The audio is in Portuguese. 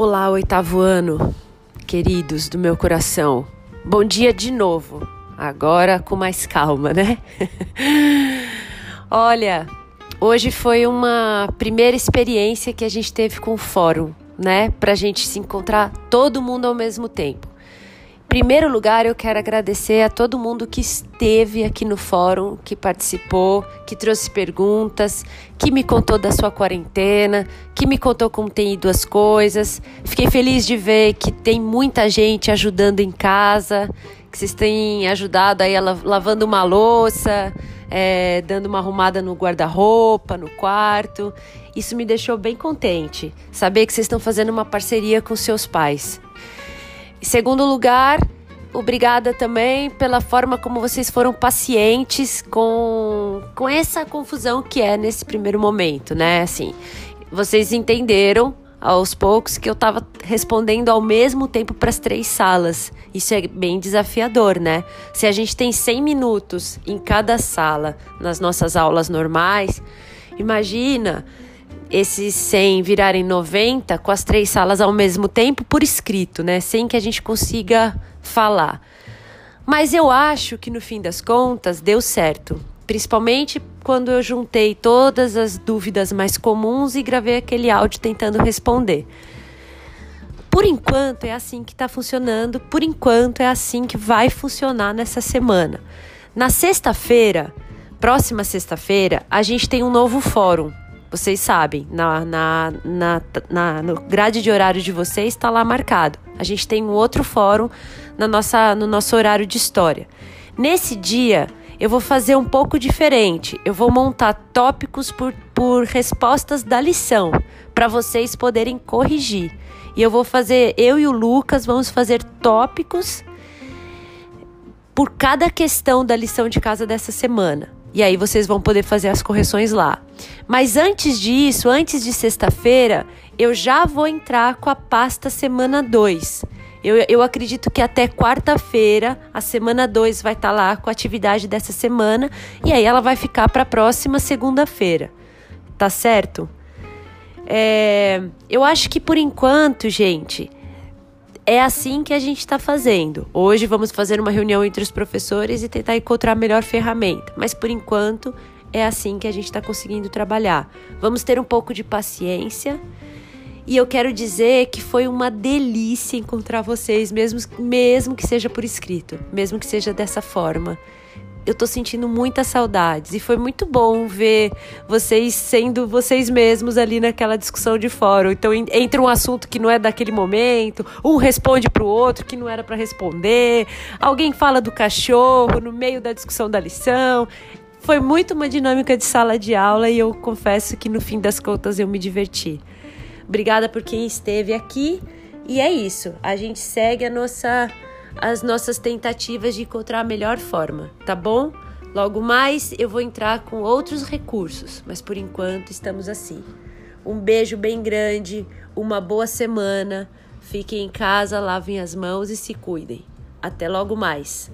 Olá, oitavo ano, queridos do meu coração. Bom dia de novo, agora com mais calma, né? Olha, hoje foi uma primeira experiência que a gente teve com o fórum, né? Pra gente se encontrar todo mundo ao mesmo tempo primeiro lugar, eu quero agradecer a todo mundo que esteve aqui no fórum, que participou, que trouxe perguntas, que me contou da sua quarentena, que me contou como tem ido as coisas. Fiquei feliz de ver que tem muita gente ajudando em casa, que vocês têm ajudado aí lavando uma louça, é, dando uma arrumada no guarda-roupa, no quarto. Isso me deixou bem contente, saber que vocês estão fazendo uma parceria com seus pais. Em segundo lugar, obrigada também pela forma como vocês foram pacientes com, com essa confusão que é nesse primeiro momento, né? Assim, vocês entenderam aos poucos que eu estava respondendo ao mesmo tempo para as três salas. Isso é bem desafiador, né? Se a gente tem 100 minutos em cada sala nas nossas aulas normais, imagina esses 100 virarem 90 com as três salas ao mesmo tempo por escrito, né? Sem que a gente consiga falar. Mas eu acho que no fim das contas deu certo. Principalmente quando eu juntei todas as dúvidas mais comuns e gravei aquele áudio tentando responder. Por enquanto é assim que está funcionando, por enquanto é assim que vai funcionar nessa semana. Na sexta-feira, próxima sexta-feira, a gente tem um novo fórum vocês sabem, na, na, na, na, no grade de horário de vocês está lá marcado. A gente tem um outro fórum na nossa, no nosso horário de história. Nesse dia, eu vou fazer um pouco diferente. Eu vou montar tópicos por, por respostas da lição, para vocês poderem corrigir. E eu vou fazer, eu e o Lucas vamos fazer tópicos por cada questão da lição de casa dessa semana. E aí vocês vão poder fazer as correções lá. Mas antes disso, antes de sexta-feira, eu já vou entrar com a pasta semana 2. Eu, eu acredito que até quarta-feira, a semana 2 vai estar tá lá com a atividade dessa semana. E aí ela vai ficar para a próxima segunda-feira. Tá certo? É, eu acho que por enquanto, gente, é assim que a gente está fazendo. Hoje vamos fazer uma reunião entre os professores e tentar encontrar a melhor ferramenta, mas por enquanto é assim que a gente está conseguindo trabalhar. Vamos ter um pouco de paciência. E eu quero dizer que foi uma delícia encontrar vocês, mesmo, mesmo que seja por escrito, mesmo que seja dessa forma eu tô sentindo muitas saudades. E foi muito bom ver vocês sendo vocês mesmos ali naquela discussão de fórum. Então, entra um assunto que não é daquele momento, um responde pro outro que não era para responder, alguém fala do cachorro no meio da discussão da lição. Foi muito uma dinâmica de sala de aula e eu confesso que no fim das contas eu me diverti. Obrigada por quem esteve aqui. E é isso. A gente segue a nossa as nossas tentativas de encontrar a melhor forma, tá bom? Logo mais eu vou entrar com outros recursos, mas por enquanto estamos assim. Um beijo bem grande, uma boa semana. Fiquem em casa, lavem as mãos e se cuidem. Até logo mais.